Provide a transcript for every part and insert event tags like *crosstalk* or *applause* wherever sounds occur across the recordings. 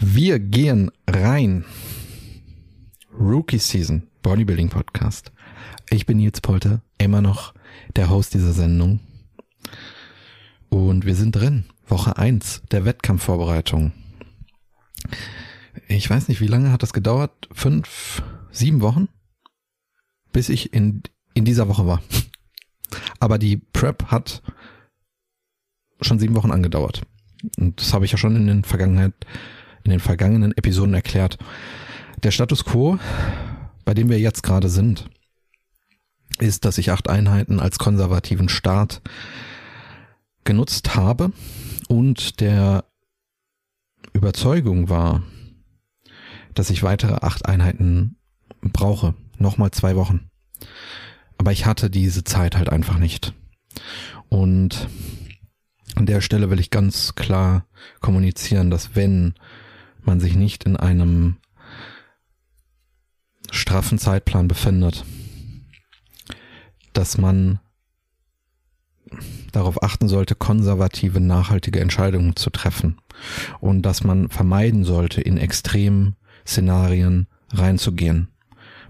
Wir gehen rein. Rookie Season, Bodybuilding Podcast. Ich bin Nils Polter, immer noch der Host dieser Sendung. Und wir sind drin. Woche eins der Wettkampfvorbereitung. Ich weiß nicht, wie lange hat das gedauert? Fünf, sieben Wochen? Bis ich in, in dieser Woche war. Aber die Prep hat schon sieben Wochen angedauert. Und das habe ich ja schon in den Vergangenheit, in den vergangenen Episoden erklärt. Der Status quo, bei dem wir jetzt gerade sind, ist, dass ich acht Einheiten als konservativen Start genutzt habe und der Überzeugung war, dass ich weitere acht Einheiten brauche. Nochmal zwei Wochen. Aber ich hatte diese Zeit halt einfach nicht. Und an der Stelle will ich ganz klar kommunizieren, dass wenn man sich nicht in einem straffen Zeitplan befindet, dass man darauf achten sollte, konservative, nachhaltige Entscheidungen zu treffen und dass man vermeiden sollte, in extremen Szenarien reinzugehen.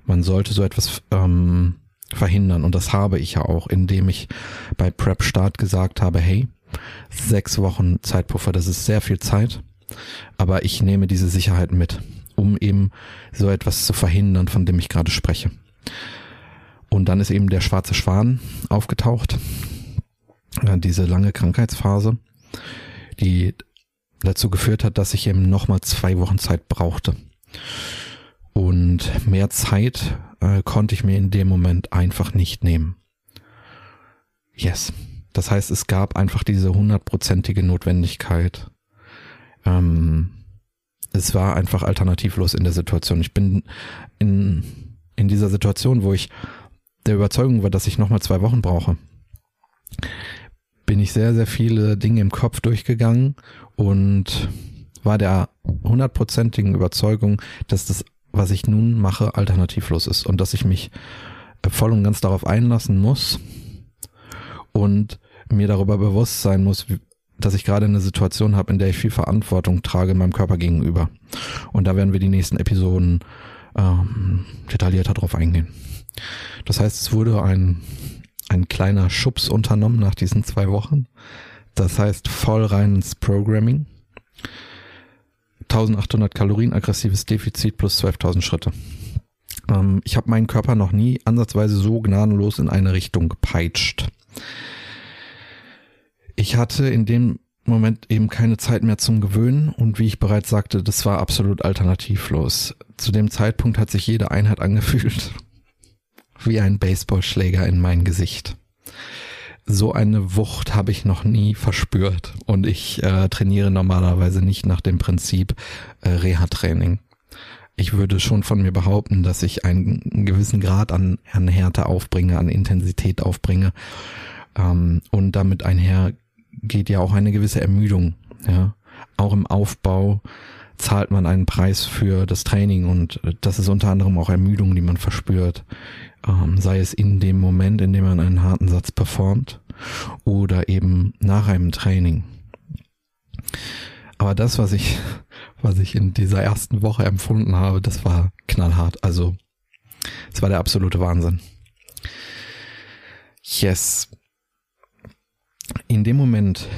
Man sollte so etwas ähm, verhindern und das habe ich ja auch, indem ich bei Prep Start gesagt habe, hey, sechs Wochen Zeitpuffer, das ist sehr viel Zeit, aber ich nehme diese Sicherheit mit, um eben so etwas zu verhindern, von dem ich gerade spreche. Und dann ist eben der schwarze Schwan aufgetaucht, diese lange Krankheitsphase, die dazu geführt hat, dass ich eben nochmal zwei Wochen Zeit brauchte. Und mehr Zeit äh, konnte ich mir in dem Moment einfach nicht nehmen. Yes. Das heißt, es gab einfach diese hundertprozentige Notwendigkeit. Ähm, es war einfach alternativlos in der Situation. Ich bin in, in dieser Situation, wo ich der Überzeugung war, dass ich nochmal zwei Wochen brauche, bin ich sehr, sehr viele Dinge im Kopf durchgegangen und war der hundertprozentigen Überzeugung, dass das, was ich nun mache, alternativlos ist und dass ich mich voll und ganz darauf einlassen muss und mir darüber bewusst sein muss, dass ich gerade eine Situation habe, in der ich viel Verantwortung trage meinem Körper gegenüber. Und da werden wir die nächsten Episoden ähm, detaillierter drauf eingehen. Das heißt, es wurde ein, ein kleiner Schubs unternommen nach diesen zwei Wochen. Das heißt, voll rein ins Programming. 1800 Kalorien, aggressives Defizit plus 12.000 Schritte. Ähm, ich habe meinen Körper noch nie ansatzweise so gnadenlos in eine Richtung gepeitscht. Ich hatte in dem Moment eben keine Zeit mehr zum Gewöhnen und wie ich bereits sagte, das war absolut alternativlos. Zu dem Zeitpunkt hat sich jede Einheit angefühlt *laughs* wie ein Baseballschläger in mein Gesicht. So eine Wucht habe ich noch nie verspürt und ich äh, trainiere normalerweise nicht nach dem Prinzip äh, Reha-Training. Ich würde schon von mir behaupten, dass ich einen gewissen Grad an, an Härte aufbringe, an Intensität aufbringe ähm, und damit einher geht ja auch eine gewisse Ermüdung. Ja, auch im Aufbau zahlt man einen Preis für das Training und das ist unter anderem auch Ermüdung, die man verspürt ähm, sei es in dem Moment, in dem man einen harten Satz performt oder eben nach einem Training. Aber das, was ich, *laughs* was ich in dieser ersten Woche empfunden habe, das war knallhart. Also, es war der absolute Wahnsinn. Yes. In dem Moment,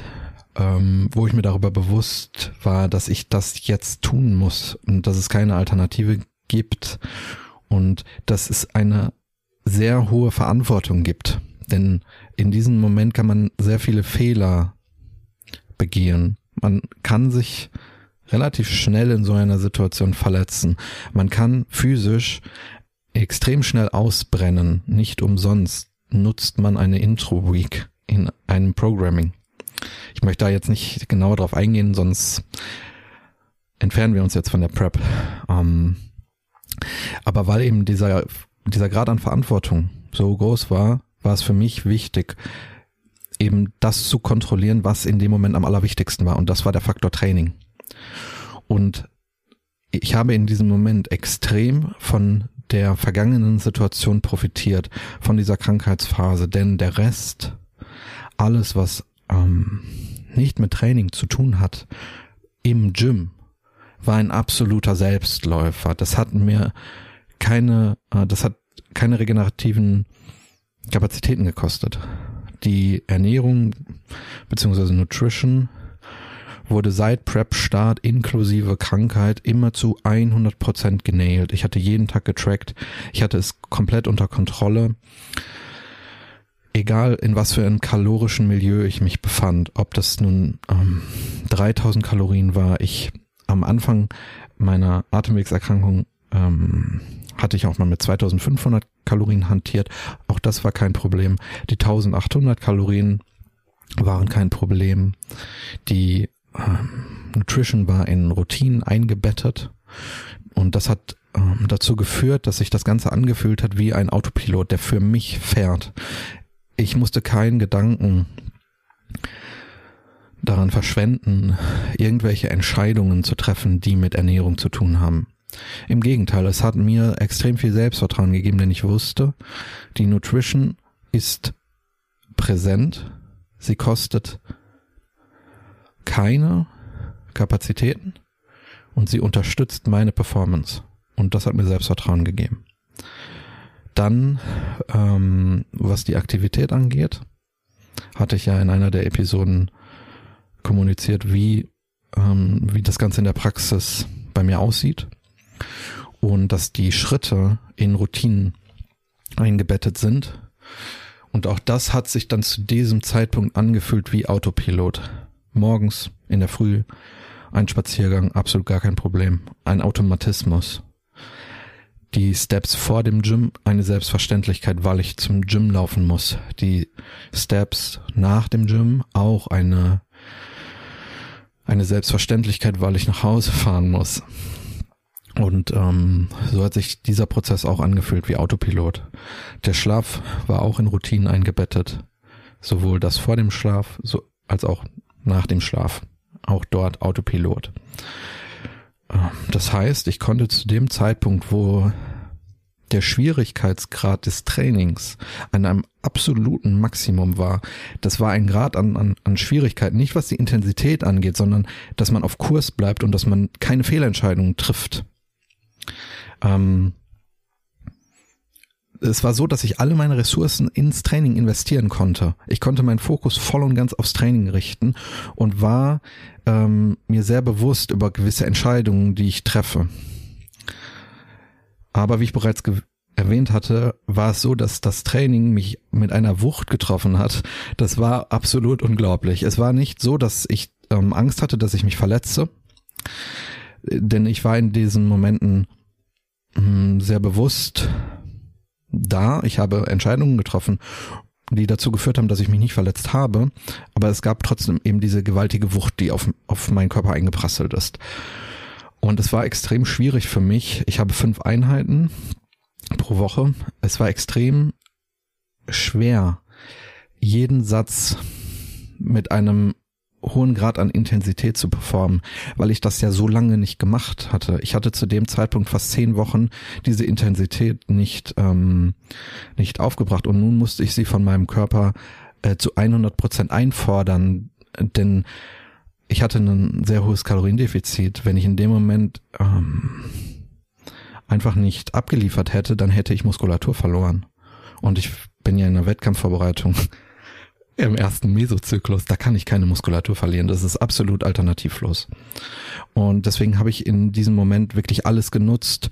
ähm, wo ich mir darüber bewusst war, dass ich das jetzt tun muss und dass es keine Alternative gibt und dass es eine sehr hohe Verantwortung gibt. Denn in diesem Moment kann man sehr viele Fehler begehen. Man kann sich relativ schnell in so einer Situation verletzen. Man kann physisch extrem schnell ausbrennen. Nicht umsonst nutzt man eine Intro-Week in einem Programming. Ich möchte da jetzt nicht genauer drauf eingehen, sonst entfernen wir uns jetzt von der Prep. Ähm, aber weil eben dieser dieser Grad an Verantwortung so groß war, war es für mich wichtig, eben das zu kontrollieren, was in dem Moment am allerwichtigsten war. Und das war der Faktor Training. Und ich habe in diesem Moment extrem von der vergangenen Situation profitiert, von dieser Krankheitsphase, denn der Rest, alles, was ähm, nicht mit Training zu tun hat, im Gym, war ein absoluter Selbstläufer. Das hat mir keine, äh, das hat keine regenerativen Kapazitäten gekostet. Die Ernährung beziehungsweise Nutrition wurde seit Prep-Start inklusive Krankheit immer zu 100% genäht. Ich hatte jeden Tag getrackt. Ich hatte es komplett unter Kontrolle. Egal in was für einem kalorischen Milieu ich mich befand, ob das nun ähm, 3000 Kalorien war. Ich am Anfang meiner Atemwegserkrankung ähm, hatte ich auch mal mit 2500 Kalorien hantiert. Auch das war kein Problem. Die 1800 Kalorien waren kein Problem. Die ähm, Nutrition war in Routinen eingebettet. Und das hat ähm, dazu geführt, dass sich das Ganze angefühlt hat wie ein Autopilot, der für mich fährt. Ich musste keinen Gedanken daran verschwenden, irgendwelche Entscheidungen zu treffen, die mit Ernährung zu tun haben. Im Gegenteil, es hat mir extrem viel Selbstvertrauen gegeben, denn ich wusste, die Nutrition ist präsent, sie kostet keine Kapazitäten und sie unterstützt meine Performance. Und das hat mir Selbstvertrauen gegeben. Dann, ähm, was die Aktivität angeht, hatte ich ja in einer der Episoden kommuniziert, wie, ähm, wie das Ganze in der Praxis bei mir aussieht und dass die Schritte in Routinen eingebettet sind. Und auch das hat sich dann zu diesem Zeitpunkt angefühlt wie Autopilot. Morgens in der Früh ein Spaziergang, absolut gar kein Problem. Ein Automatismus. Die Steps vor dem Gym eine Selbstverständlichkeit, weil ich zum Gym laufen muss. Die Steps nach dem Gym auch eine eine Selbstverständlichkeit, weil ich nach Hause fahren muss. Und ähm, so hat sich dieser Prozess auch angefühlt wie Autopilot. Der Schlaf war auch in Routinen eingebettet. Sowohl das vor dem Schlaf so, als auch nach dem Schlaf. Auch dort Autopilot. Das heißt, ich konnte zu dem Zeitpunkt, wo der Schwierigkeitsgrad des Trainings an einem absoluten Maximum war. Das war ein Grad an, an, an Schwierigkeit, nicht was die Intensität angeht, sondern dass man auf Kurs bleibt und dass man keine Fehlentscheidungen trifft. Ähm, es war so, dass ich alle meine Ressourcen ins Training investieren konnte. Ich konnte meinen Fokus voll und ganz aufs Training richten und war ähm, mir sehr bewusst über gewisse Entscheidungen, die ich treffe. Aber wie ich bereits erwähnt hatte, war es so, dass das Training mich mit einer Wucht getroffen hat. Das war absolut unglaublich. Es war nicht so, dass ich ähm, Angst hatte, dass ich mich verletze, denn ich war in diesen Momenten mh, hm, sehr bewusst da. Ich habe Entscheidungen getroffen, die dazu geführt haben, dass ich mich nicht verletzt habe, aber es gab trotzdem eben diese gewaltige Wucht, die auf, auf meinen Körper eingeprasselt ist. Und es war extrem schwierig für mich. Ich habe fünf Einheiten pro Woche. Es war extrem schwer, jeden Satz mit einem hohen Grad an Intensität zu performen, weil ich das ja so lange nicht gemacht hatte. Ich hatte zu dem Zeitpunkt fast zehn Wochen diese Intensität nicht ähm, nicht aufgebracht und nun musste ich sie von meinem Körper äh, zu 100 Prozent einfordern, denn ich hatte ein sehr hohes Kaloriendefizit. Wenn ich in dem Moment ähm, einfach nicht abgeliefert hätte, dann hätte ich Muskulatur verloren. Und ich bin ja in der Wettkampfvorbereitung im ersten Mesozyklus, da kann ich keine Muskulatur verlieren. Das ist absolut alternativlos. Und deswegen habe ich in diesem Moment wirklich alles genutzt,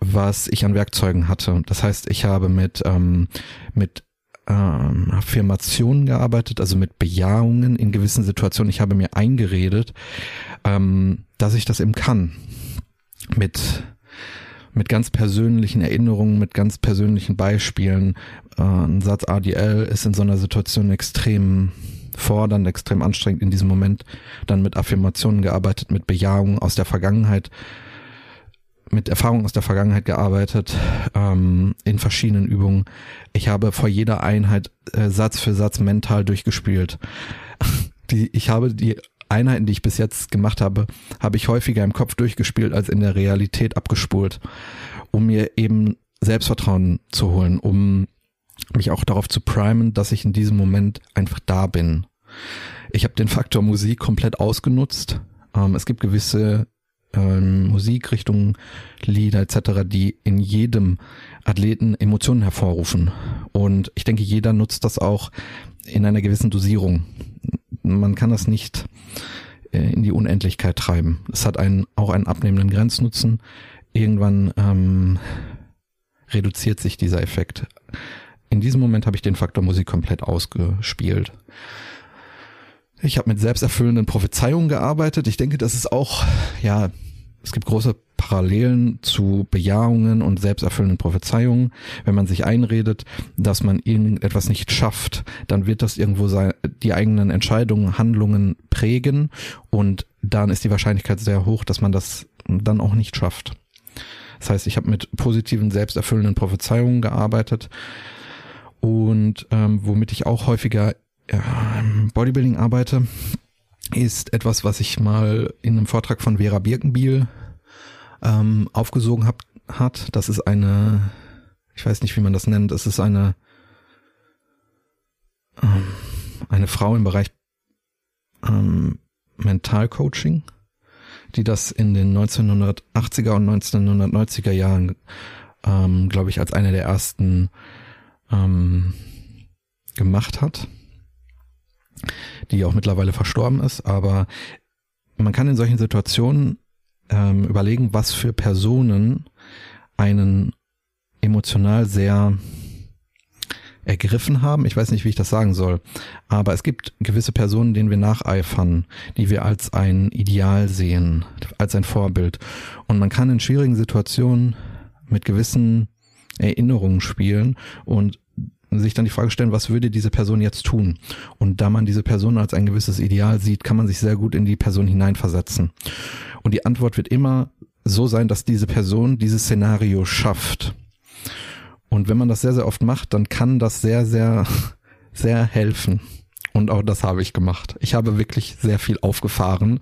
was ich an Werkzeugen hatte. Das heißt, ich habe mit, ähm, mit ähm, Affirmationen gearbeitet, also mit Bejahungen in gewissen Situationen. Ich habe mir eingeredet, ähm, dass ich das eben kann. Mit mit ganz persönlichen Erinnerungen, mit ganz persönlichen Beispielen. Äh, ein Satz ADL ist in so einer Situation extrem fordernd, extrem anstrengend in diesem Moment. Dann mit Affirmationen gearbeitet, mit Bejahungen aus der Vergangenheit, mit Erfahrungen aus der Vergangenheit gearbeitet, ähm, in verschiedenen Übungen. Ich habe vor jeder Einheit äh, Satz für Satz mental durchgespielt. *laughs* Die, ich habe die Einheiten, die ich bis jetzt gemacht habe, habe ich häufiger im Kopf durchgespielt als in der Realität abgespult, um mir eben Selbstvertrauen zu holen, um mich auch darauf zu primen, dass ich in diesem Moment einfach da bin. Ich habe den Faktor Musik komplett ausgenutzt. Ähm, es gibt gewisse ähm, Musikrichtungen, Lieder etc., die in jedem Athleten Emotionen hervorrufen. Und ich denke, jeder nutzt das auch in einer gewissen Dosierung. Man kann das nicht äh, in die Unendlichkeit treiben. Es hat einen, auch einen abnehmenden Grenznutzen. Irgendwann ähm, reduziert sich dieser Effekt. In diesem Moment habe ich den Faktor Musik komplett ausgespielt. Ich habe mit selbsterfüllenden Prophezeiungen gearbeitet. Ich denke, das ist auch, ja, es gibt große Parallelen zu Bejahungen und selbsterfüllenden Prophezeiungen. Wenn man sich einredet, dass man irgendetwas nicht schafft, dann wird das irgendwo sein, die eigenen Entscheidungen, Handlungen prägen und dann ist die Wahrscheinlichkeit sehr hoch, dass man das dann auch nicht schafft. Das heißt, ich habe mit positiven, selbsterfüllenden Prophezeiungen gearbeitet und ähm, womit ich auch häufiger im Bodybuilding arbeite, ist etwas, was ich mal in einem Vortrag von Vera Birkenbiel ähm, aufgesogen hab, hat. Das ist eine, ich weiß nicht, wie man das nennt, es ist eine, ähm, eine Frau im Bereich ähm, Mentalcoaching, die das in den 1980er und 1990er Jahren, ähm, glaube ich, als eine der ersten ähm, gemacht hat die auch mittlerweile verstorben ist, aber man kann in solchen Situationen ähm, überlegen, was für Personen einen emotional sehr ergriffen haben. Ich weiß nicht, wie ich das sagen soll. Aber es gibt gewisse Personen, denen wir nacheifern, die wir als ein Ideal sehen, als ein Vorbild. Und man kann in schwierigen Situationen mit gewissen Erinnerungen spielen und sich dann die Frage stellen, was würde diese Person jetzt tun? Und da man diese Person als ein gewisses Ideal sieht, kann man sich sehr gut in die Person hineinversetzen. Und die Antwort wird immer so sein, dass diese Person dieses Szenario schafft. Und wenn man das sehr, sehr oft macht, dann kann das sehr, sehr, *laughs* sehr helfen. Und auch das habe ich gemacht. Ich habe wirklich sehr viel aufgefahren,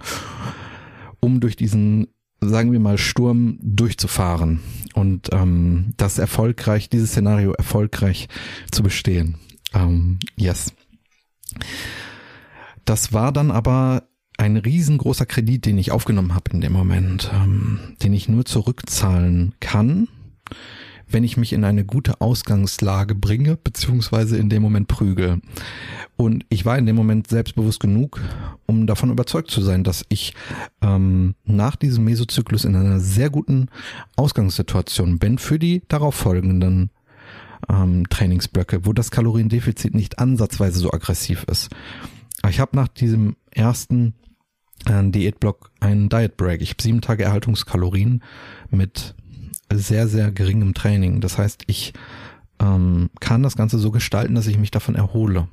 um durch diesen sagen wir mal, Sturm durchzufahren und ähm, das erfolgreich, dieses Szenario erfolgreich zu bestehen. Ähm, yes. Das war dann aber ein riesengroßer Kredit, den ich aufgenommen habe in dem Moment, ähm, den ich nur zurückzahlen kann, wenn ich mich in eine gute Ausgangslage bringe, beziehungsweise in dem Moment prügel. Und ich war in dem Moment selbstbewusst genug, um davon überzeugt zu sein, dass ich ähm, nach diesem Mesozyklus in einer sehr guten Ausgangssituation bin für die darauf folgenden ähm, Trainingsblöcke, wo das Kaloriendefizit nicht ansatzweise so aggressiv ist. Ich habe nach diesem ersten äh, Diätblock einen Diet Break. Ich habe sieben Tage Erhaltungskalorien mit sehr, sehr geringem Training. Das heißt, ich ähm, kann das Ganze so gestalten, dass ich mich davon erhole.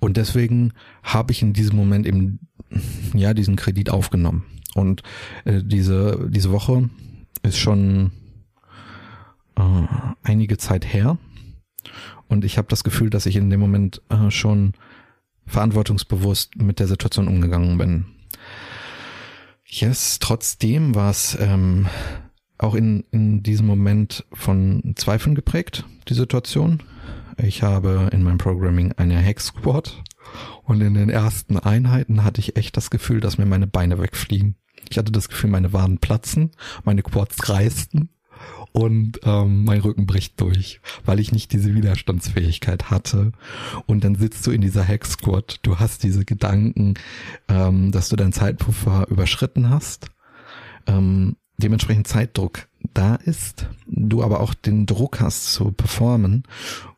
Und deswegen habe ich in diesem Moment eben ja diesen Kredit aufgenommen. Und äh, diese diese Woche ist schon äh, einige Zeit her. Und ich habe das Gefühl, dass ich in dem Moment äh, schon verantwortungsbewusst mit der Situation umgegangen bin. Yes, trotzdem war es ähm, auch in, in diesem Moment von Zweifeln geprägt, die Situation. Ich habe in meinem Programming eine Hex Squad und in den ersten Einheiten hatte ich echt das Gefühl, dass mir meine Beine wegfliegen. Ich hatte das Gefühl, meine Waden platzen, meine Quads reißen und ähm, mein Rücken bricht durch, weil ich nicht diese Widerstandsfähigkeit hatte. Und dann sitzt du in dieser Hex Squad, du hast diese Gedanken, ähm, dass du deinen Zeitpuffer überschritten hast. Ähm, dementsprechend Zeitdruck da ist, du aber auch den Druck hast zu performen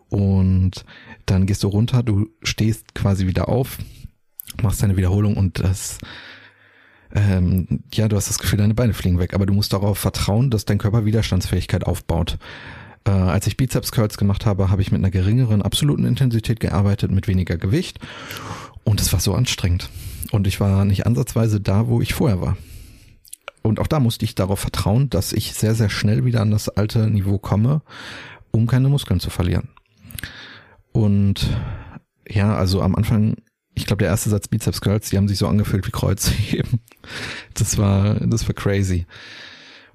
und dann gehst du runter, du stehst quasi wieder auf, machst deine Wiederholung und das ähm, ja, du hast das Gefühl, deine Beine fliegen weg, aber du musst darauf vertrauen, dass dein Körper Widerstandsfähigkeit aufbaut. Äh, als ich Bizeps Curls gemacht habe, habe ich mit einer geringeren absoluten Intensität gearbeitet, mit weniger Gewicht und es war so anstrengend und ich war nicht ansatzweise da, wo ich vorher war. Und auch da musste ich darauf vertrauen, dass ich sehr, sehr schnell wieder an das alte Niveau komme, um keine Muskeln zu verlieren. Und ja, also am Anfang, ich glaube, der erste Satz Bizeps Curls, die haben sich so angefühlt wie Kreuzheben. *laughs* Das war, das war crazy.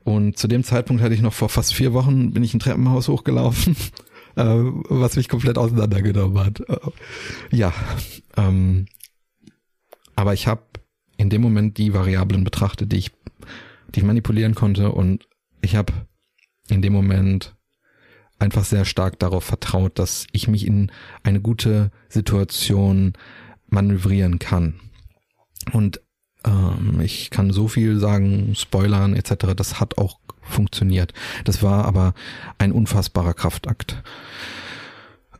Und zu dem Zeitpunkt hatte ich noch vor fast vier Wochen, bin ich ein Treppenhaus hochgelaufen, *laughs* äh, was mich komplett auseinandergenommen hat. Äh, ja, ähm, aber ich habe in dem Moment die Variablen betrachtet, die ich, die ich manipulieren konnte und ich habe in dem Moment einfach sehr stark darauf vertraut, dass ich mich in eine gute Situation manövrieren kann. Und ähm, ich kann so viel sagen, Spoilern etc., das hat auch funktioniert. Das war aber ein unfassbarer Kraftakt.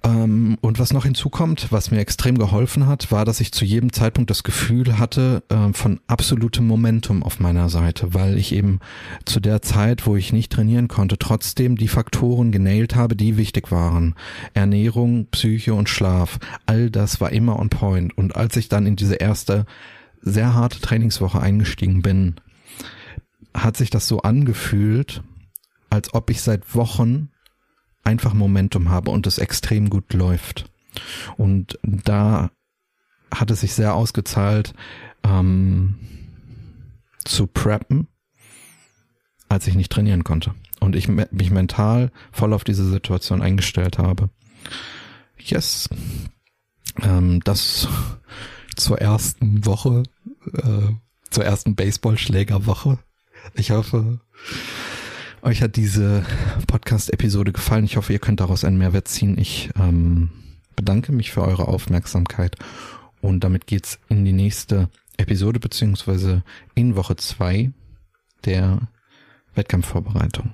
Ähm, und was noch hinzukommt, was mir extrem geholfen hat, war, dass ich zu jedem Zeitpunkt das Gefühl hatte äh, von absolutem Momentum auf meiner Seite, weil ich eben zu der Zeit, wo ich nicht trainieren konnte, trotzdem die Faktoren genailt habe, die wichtig waren. Ernährung, Psyche und Schlaf. All das war immer on point. Und als ich dann in diese erste sehr harte Trainingswoche eingestiegen bin, hat sich das so angefühlt, als ob ich seit Wochen einfach Momentum habe und es extrem gut läuft. Und da hat es sich sehr ausgezahlt, ähm, zu preppen, als ich nicht trainieren konnte. Und ich mich mental voll auf diese Situation eingestellt habe. Yes. Ähm, das zur ersten Woche, äh, zur ersten Baseballschlägerwoche. Ich hoffe, euch hat diese Podcast-Episode gefallen. Ich hoffe, ihr könnt daraus einen Mehrwert ziehen. Ich ähm, bedanke mich für eure Aufmerksamkeit und damit geht's in die nächste Episode beziehungsweise in Woche zwei der Wettkampfvorbereitung.